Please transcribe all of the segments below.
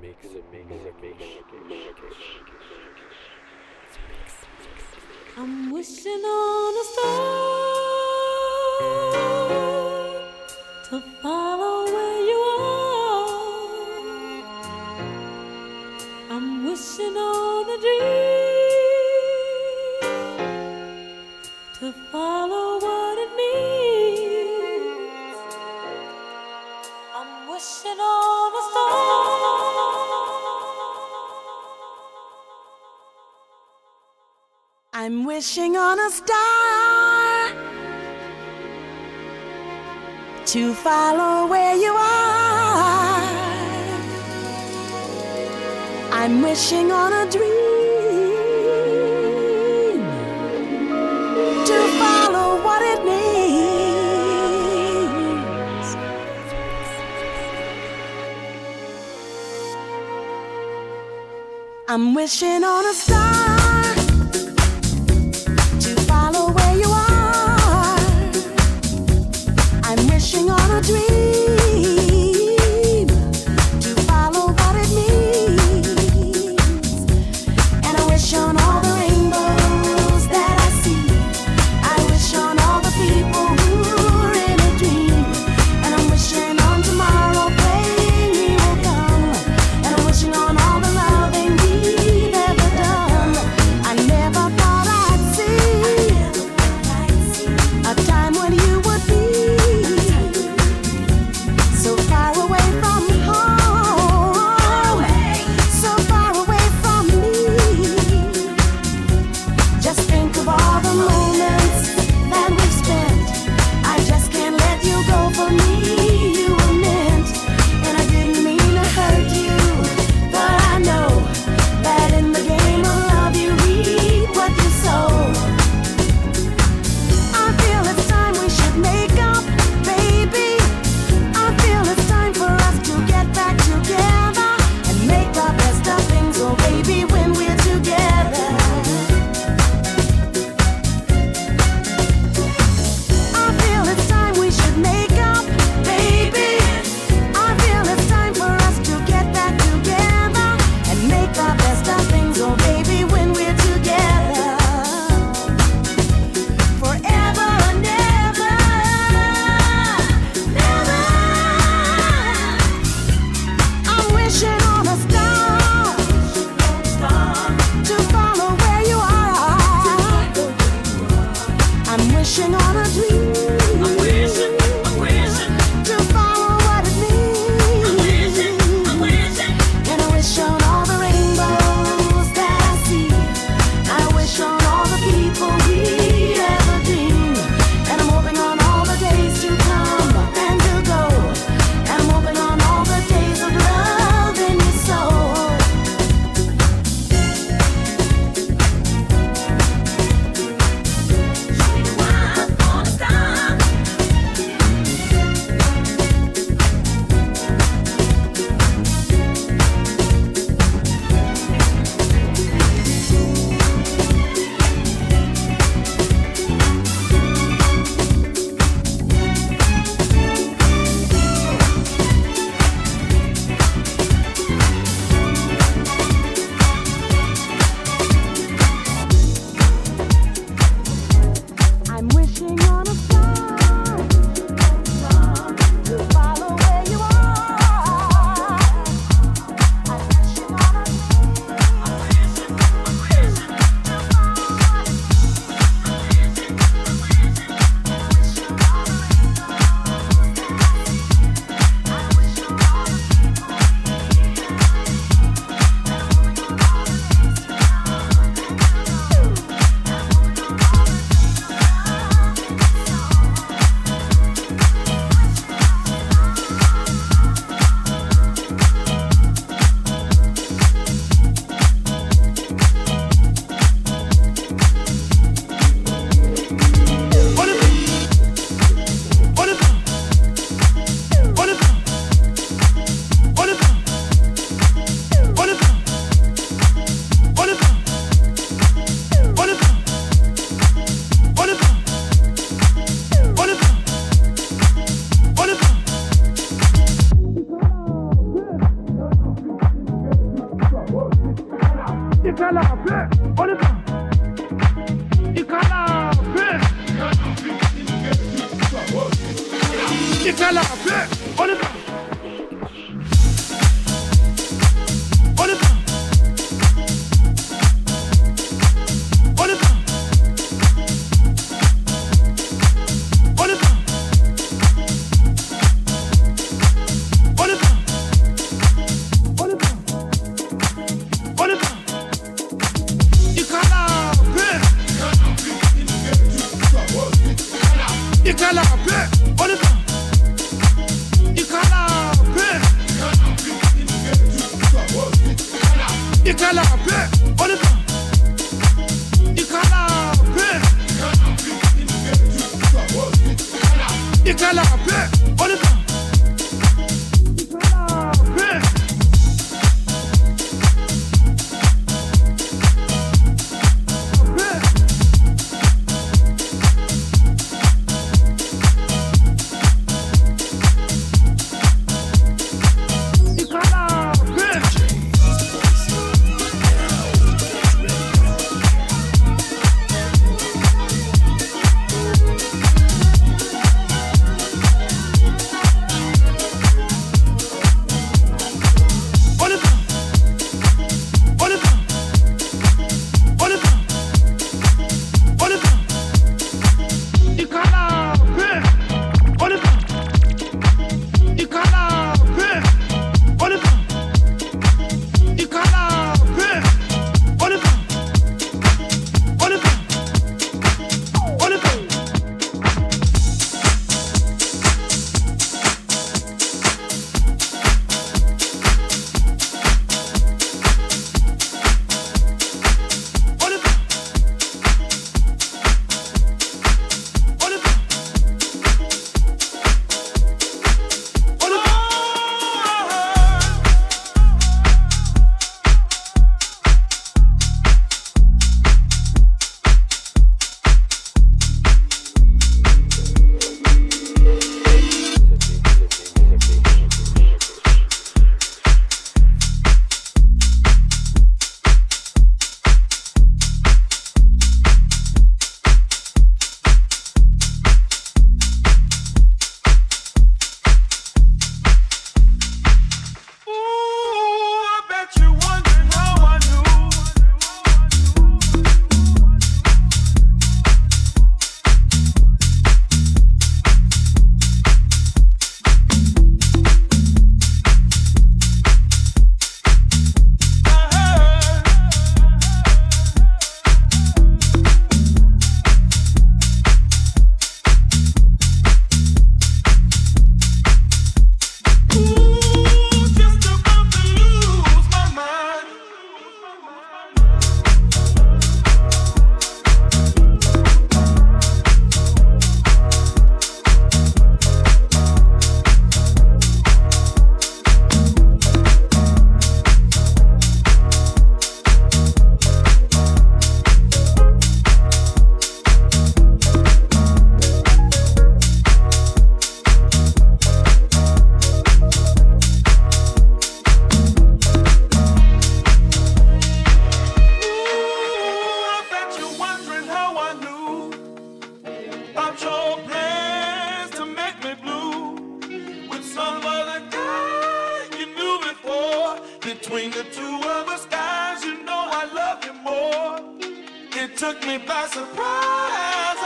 mix, is a mix, is a mix, I'm wishing on a star to follow wishing on a star to follow where you are. I'm wishing on a dream to follow what it means. I'm wishing on a star It took me by surprise.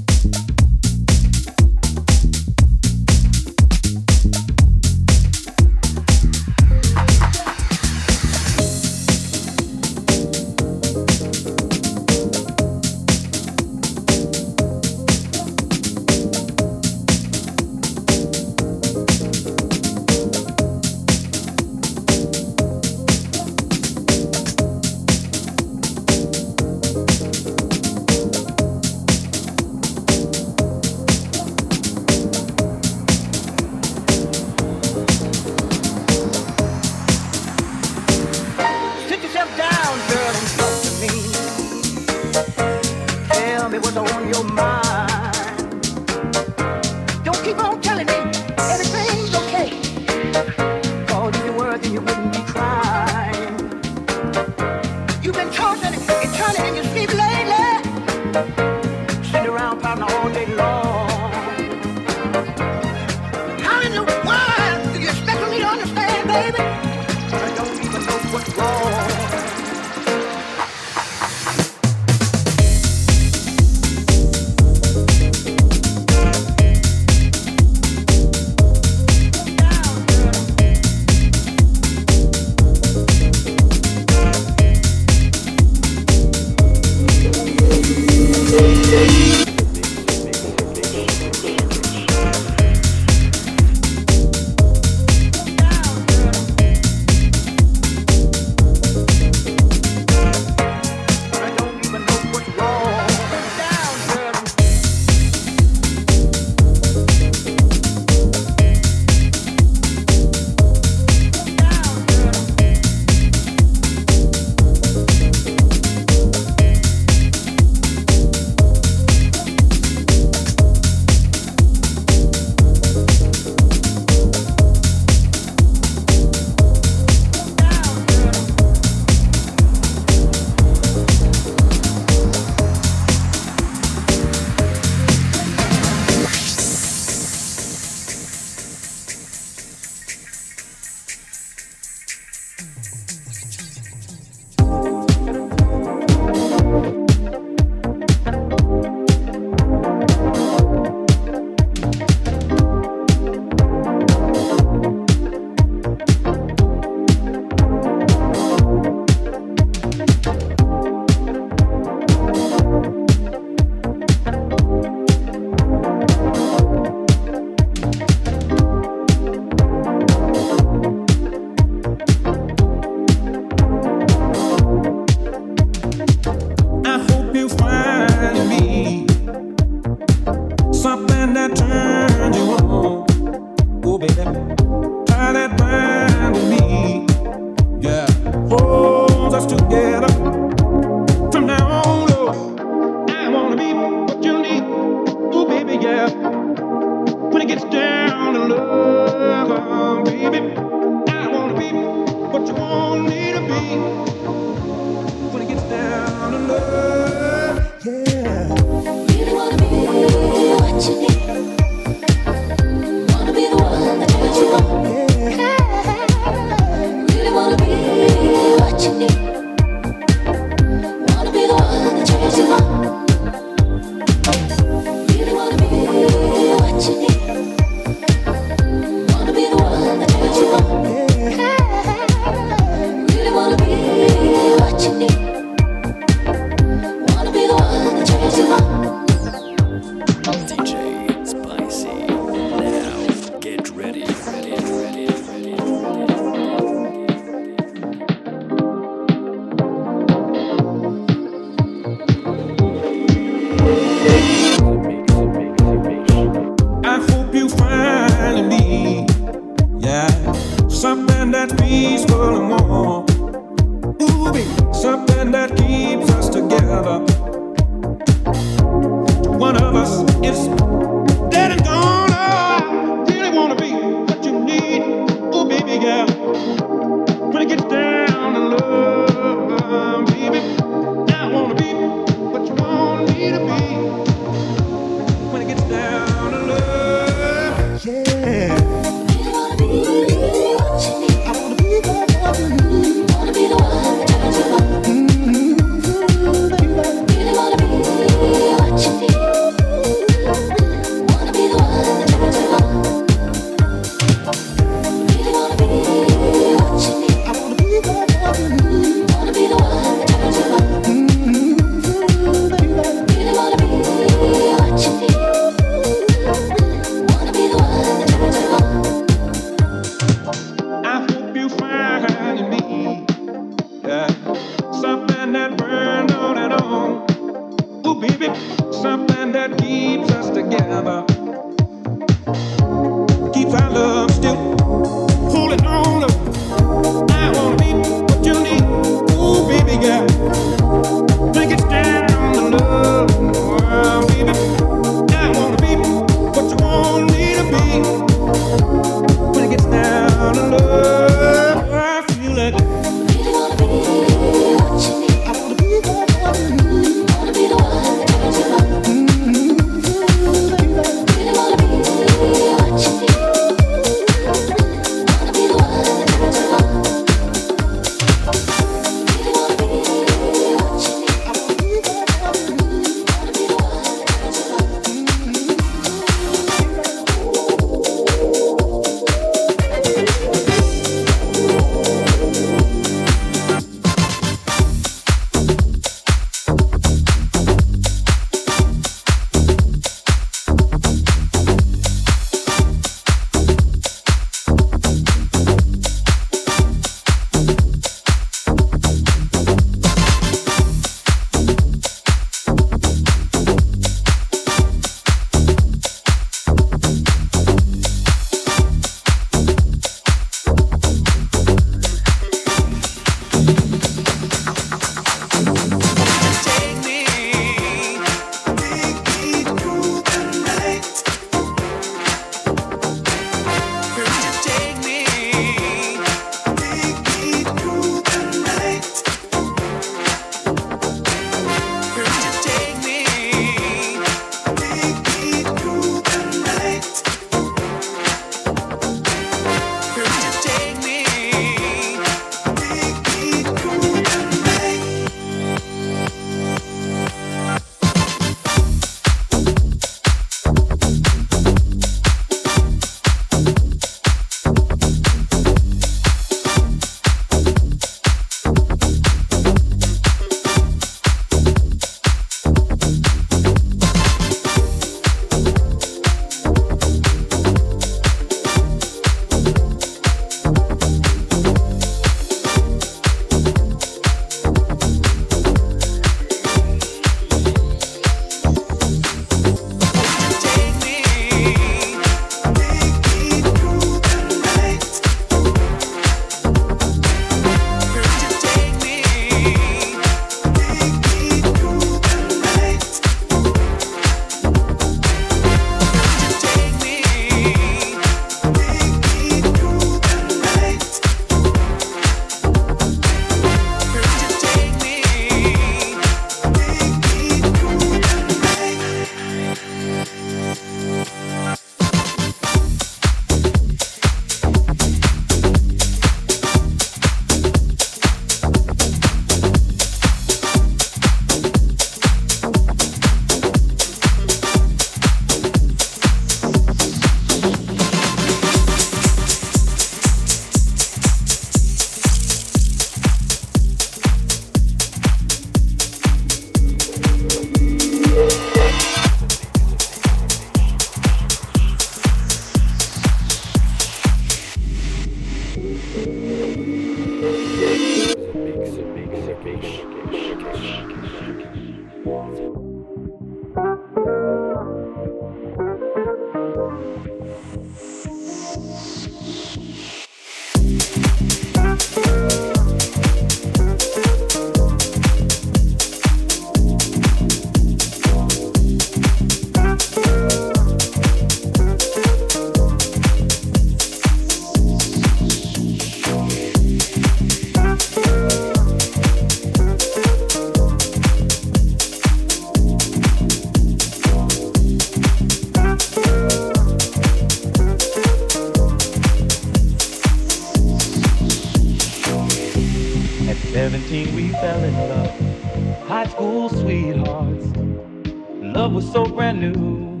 love was so brand new.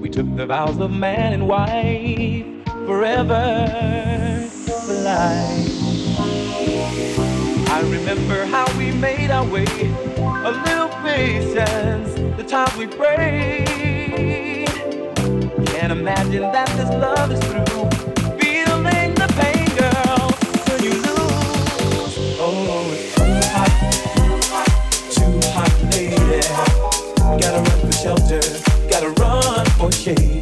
We took the vows of man and wife forever for life. I remember how we made our way, a little patience, the times we prayed. Can't imagine that this love is through. shelter. Gotta run for shade.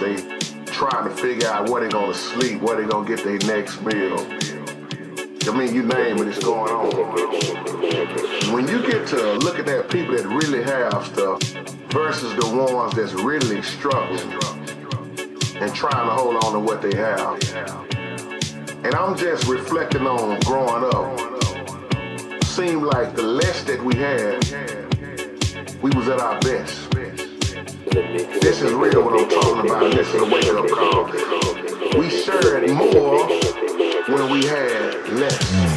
They trying to figure out where they gonna sleep, where they gonna get their next meal. I mean, you name it, it's going on. When you get to looking at people that really have stuff versus the ones that's really struggling and trying to hold on to what they have. And I'm just reflecting on growing up. Seemed like the less that we had, we was at our best. This is real what I'm talking about. This is a wake up call. We shared more when we had less.